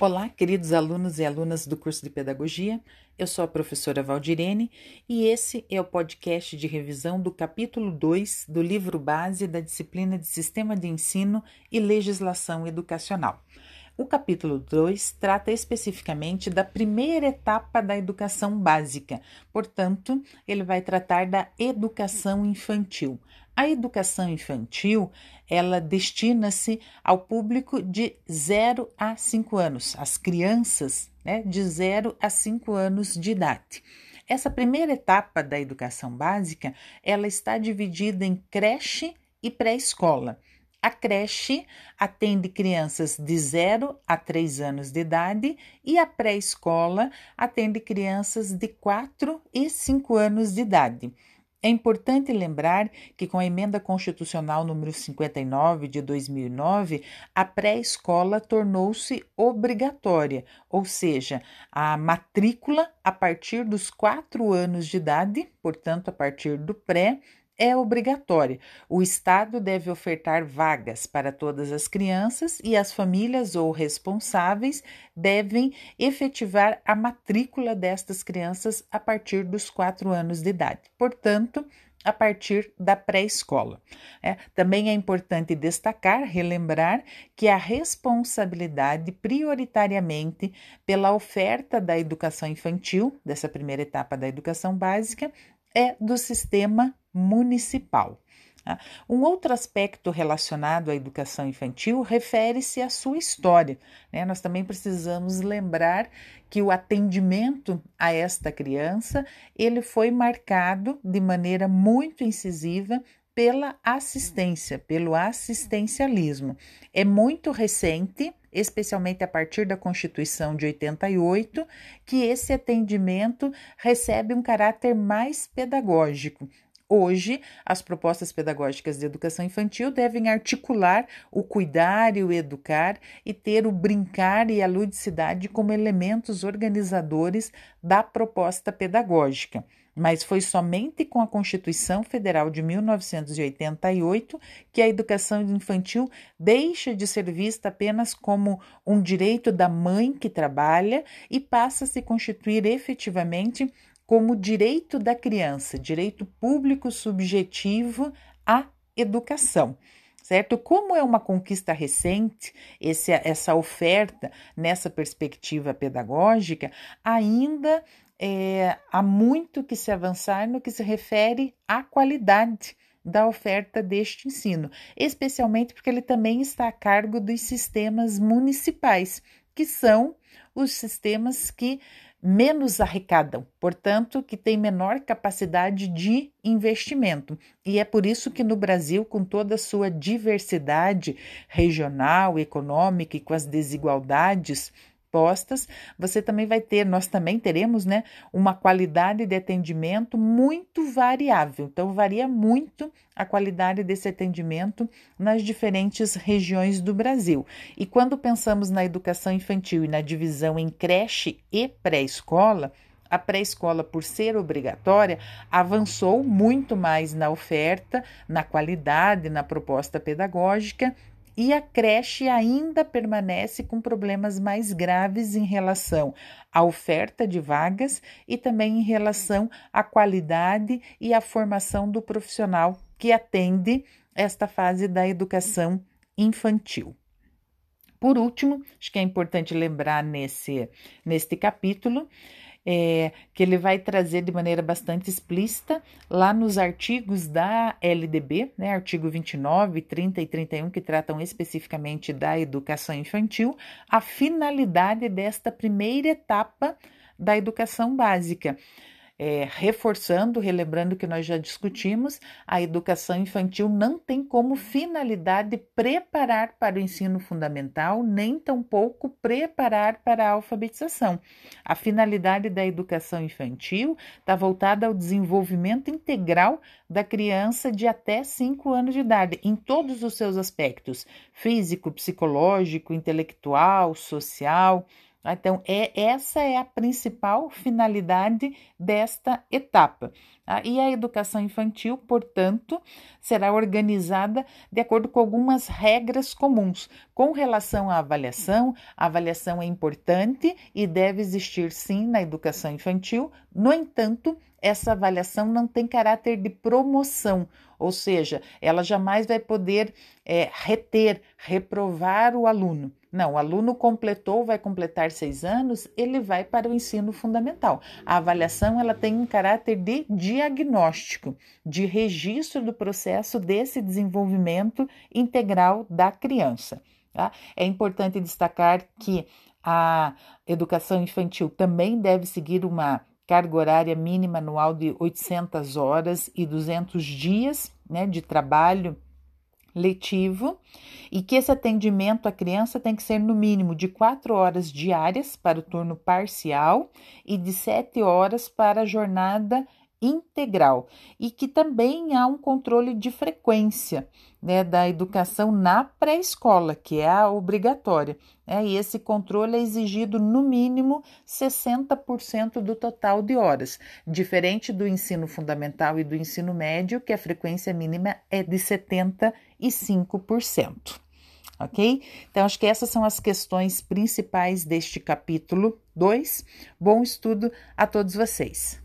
Olá, queridos alunos e alunas do curso de Pedagogia. Eu sou a professora Valdirene e esse é o podcast de revisão do capítulo 2 do livro base da disciplina de Sistema de Ensino e Legislação Educacional. O capítulo 2 trata especificamente da primeira etapa da educação básica, portanto, ele vai tratar da educação infantil. A educação infantil, ela destina-se ao público de 0 a 5 anos, as crianças né, de 0 a 5 anos de idade. Essa primeira etapa da educação básica, ela está dividida em creche e pré-escola. A creche atende crianças de 0 a 3 anos de idade e a pré-escola atende crianças de 4 e 5 anos de idade. É importante lembrar que, com a emenda constitucional número 59 de 2009, a pré-escola tornou-se obrigatória, ou seja, a matrícula a partir dos quatro anos de idade, portanto, a partir do pré, é obrigatória. O Estado deve ofertar vagas para todas as crianças e as famílias ou responsáveis devem efetivar a matrícula destas crianças a partir dos quatro anos de idade. Portanto, a partir da pré-escola. É, também é importante destacar, relembrar que a responsabilidade prioritariamente pela oferta da educação infantil, dessa primeira etapa da educação básica, é do sistema municipal. Tá? Um outro aspecto relacionado à educação infantil refere-se à sua história. Né? Nós também precisamos lembrar que o atendimento a esta criança ele foi marcado de maneira muito incisiva pela assistência, pelo assistencialismo. É muito recente, especialmente a partir da Constituição de 88, que esse atendimento recebe um caráter mais pedagógico. Hoje, as propostas pedagógicas de educação infantil devem articular o cuidar e o educar e ter o brincar e a ludicidade como elementos organizadores da proposta pedagógica mas foi somente com a Constituição Federal de 1988 que a educação infantil deixa de ser vista apenas como um direito da mãe que trabalha e passa a se constituir efetivamente como direito da criança, direito público subjetivo à educação certo? Como é uma conquista recente, esse, essa oferta nessa perspectiva pedagógica, ainda é, há muito que se avançar no que se refere à qualidade da oferta deste ensino, especialmente porque ele também está a cargo dos sistemas municipais, que são os sistemas que menos arrecadam, portanto, que têm menor capacidade de investimento. E é por isso que no Brasil, com toda a sua diversidade regional, econômica e com as desigualdades postas, você também vai ter, nós também teremos, né, uma qualidade de atendimento muito variável. Então, varia muito a qualidade desse atendimento nas diferentes regiões do Brasil. E quando pensamos na educação infantil e na divisão em creche e pré-escola, a pré-escola, por ser obrigatória, avançou muito mais na oferta, na qualidade, na proposta pedagógica e a creche ainda permanece com problemas mais graves em relação à oferta de vagas e também em relação à qualidade e à formação do profissional que atende esta fase da educação infantil. Por último, acho que é importante lembrar nesse, neste capítulo é, que ele vai trazer de maneira bastante explícita lá nos artigos da LDB, né, artigo 29, 30 e 31, que tratam especificamente da educação infantil, a finalidade desta primeira etapa da educação básica é, reforçando, relembrando que nós já discutimos, a educação infantil não tem como finalidade preparar para o ensino fundamental, nem tampouco preparar para a alfabetização. A finalidade da educação infantil está voltada ao desenvolvimento integral da criança de até 5 anos de idade, em todos os seus aspectos: físico, psicológico, intelectual, social Então, é, essa é a principal finalidade desta etapa. Tá? E a educação infantil, portanto, será organizada de acordo com algumas regras comuns. Com relação à avaliação, a avaliação é importante e deve existir sim na educação infantil, no entanto, essa avaliação não tem caráter de promoção, ou seja, ela jamais vai poder é, reter, reprovar o aluno. Não, o aluno completou, vai completar seis anos, ele vai para o ensino fundamental. A avaliação ela tem um caráter de diagnóstico, de registro do processo desse desenvolvimento integral da criança. Tá? É importante destacar que a educação infantil também deve seguir uma carga horária mínima anual de 800 horas e 200 dias né, de trabalho letivo e que esse atendimento à criança tem que ser no mínimo de quatro horas diárias para o turno parcial e de sete horas para a jornada integral e que também há um controle de frequência né, da educação na pré-escola, que é a obrigatória. Né, e esse controle é exigido no mínimo 60% do total de horas, diferente do ensino fundamental e do ensino médio, que a frequência mínima é de 75%. Ok? Então, acho que essas são as questões principais deste capítulo 2. Bom estudo a todos vocês.